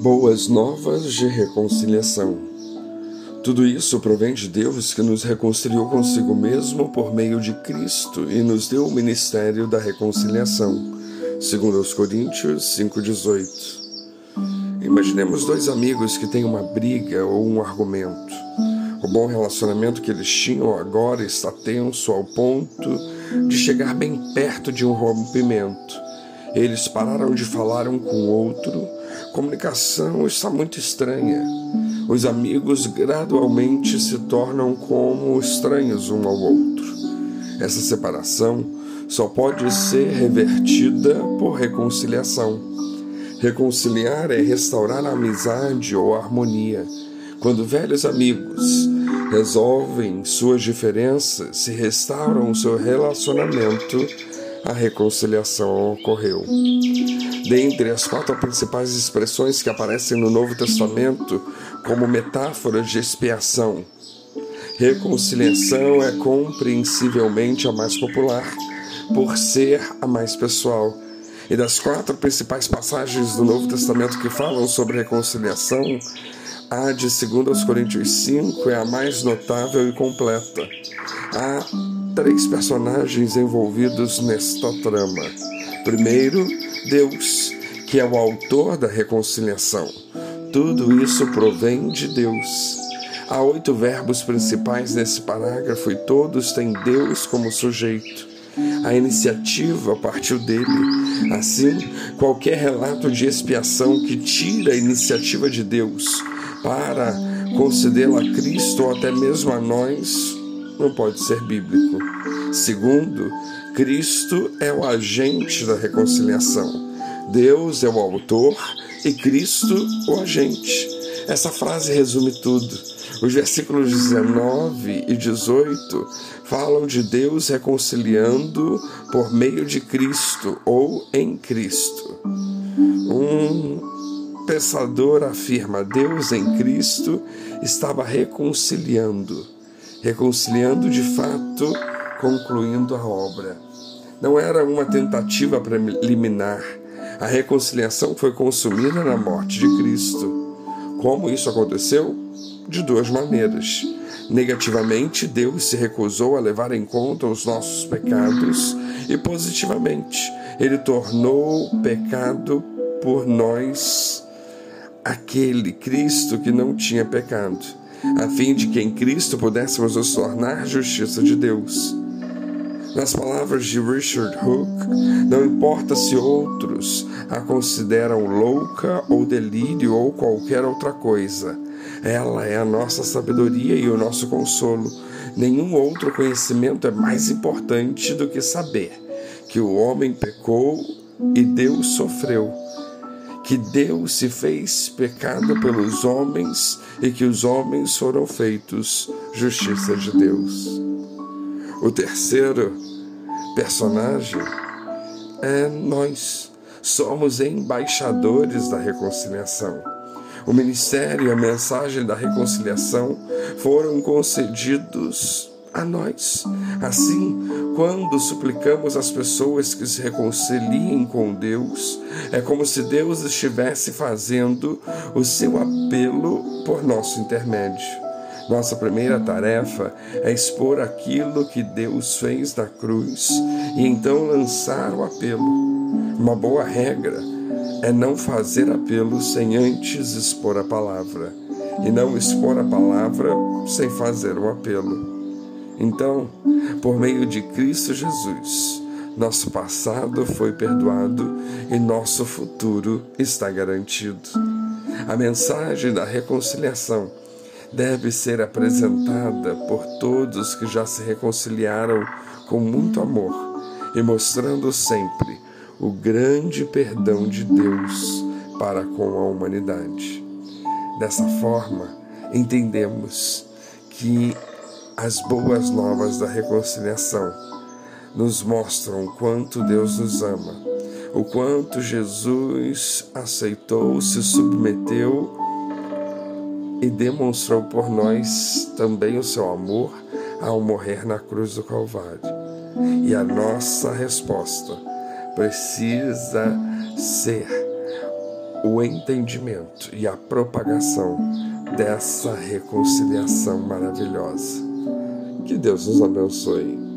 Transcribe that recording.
Boas novas de reconciliação. Tudo isso provém de Deus que nos reconciliou consigo mesmo por meio de Cristo e nos deu o ministério da reconciliação. Segundo aos Coríntios 5:18. Imaginemos dois amigos que têm uma briga ou um argumento. O bom relacionamento que eles tinham agora está tenso ao ponto de chegar bem perto de um rompimento. Eles pararam de falar um com o outro comunicação está muito estranha. Os amigos gradualmente se tornam como estranhos um ao outro. Essa separação só pode ser revertida por reconciliação. Reconciliar é restaurar a amizade ou a harmonia. Quando velhos amigos resolvem suas diferenças, se restauram o seu relacionamento, a reconciliação ocorreu. Dentre as quatro principais expressões que aparecem no Novo Testamento como metáforas de expiação, reconciliação é compreensivelmente a mais popular, por ser a mais pessoal. E das quatro principais passagens do Novo Testamento que falam sobre reconciliação, a de 2 Coríntios 5 é a mais notável e completa. Há três personagens envolvidos nesta trama. Primeiro, Deus, que é o autor da reconciliação. Tudo isso provém de Deus. Há oito verbos principais nesse parágrafo e todos têm Deus como sujeito. A iniciativa partiu dele. Assim, qualquer relato de expiação que tira a iniciativa de Deus para concedê-la a Cristo ou até mesmo a nós não pode ser bíblico. Segundo, Cristo é o agente da reconciliação. Deus é o autor e Cristo o agente. Essa frase resume tudo. Os versículos 19 e 18 falam de Deus reconciliando por meio de Cristo ou em Cristo. Um pensador afirma: Deus em Cristo estava reconciliando, reconciliando de fato, concluindo a obra. Não era uma tentativa preliminar. A reconciliação foi consumida na morte de Cristo. Como isso aconteceu? De duas maneiras. Negativamente, Deus se recusou a levar em conta os nossos pecados, e positivamente, Ele tornou pecado por nós aquele Cristo que não tinha pecado, a fim de que em Cristo pudéssemos nos tornar justiça de Deus. Nas palavras de Richard Hook, não importa se outros a consideram louca ou delírio ou qualquer outra coisa, ela é a nossa sabedoria e o nosso consolo. Nenhum outro conhecimento é mais importante do que saber que o homem pecou e Deus sofreu, que Deus se fez pecado pelos homens e que os homens foram feitos justiça de Deus. O terceiro personagem é nós. Somos embaixadores da reconciliação. O ministério e a mensagem da reconciliação foram concedidos a nós. Assim, quando suplicamos às pessoas que se reconciliem com Deus, é como se Deus estivesse fazendo o seu apelo por nosso intermédio. Nossa primeira tarefa é expor aquilo que Deus fez na cruz e então lançar o apelo. Uma boa regra é não fazer apelo sem antes expor a palavra, e não expor a palavra sem fazer o apelo. Então, por meio de Cristo Jesus, nosso passado foi perdoado e nosso futuro está garantido. A mensagem da reconciliação deve ser apresentada por todos que já se reconciliaram com muito amor e mostrando sempre o grande perdão de Deus para com a humanidade. Dessa forma, entendemos que as boas novas da reconciliação nos mostram o quanto Deus nos ama, o quanto Jesus aceitou, se submeteu e demonstrou por nós também o seu amor ao morrer na cruz do Calvário. E a nossa resposta precisa ser o entendimento e a propagação dessa reconciliação maravilhosa. Que Deus nos abençoe.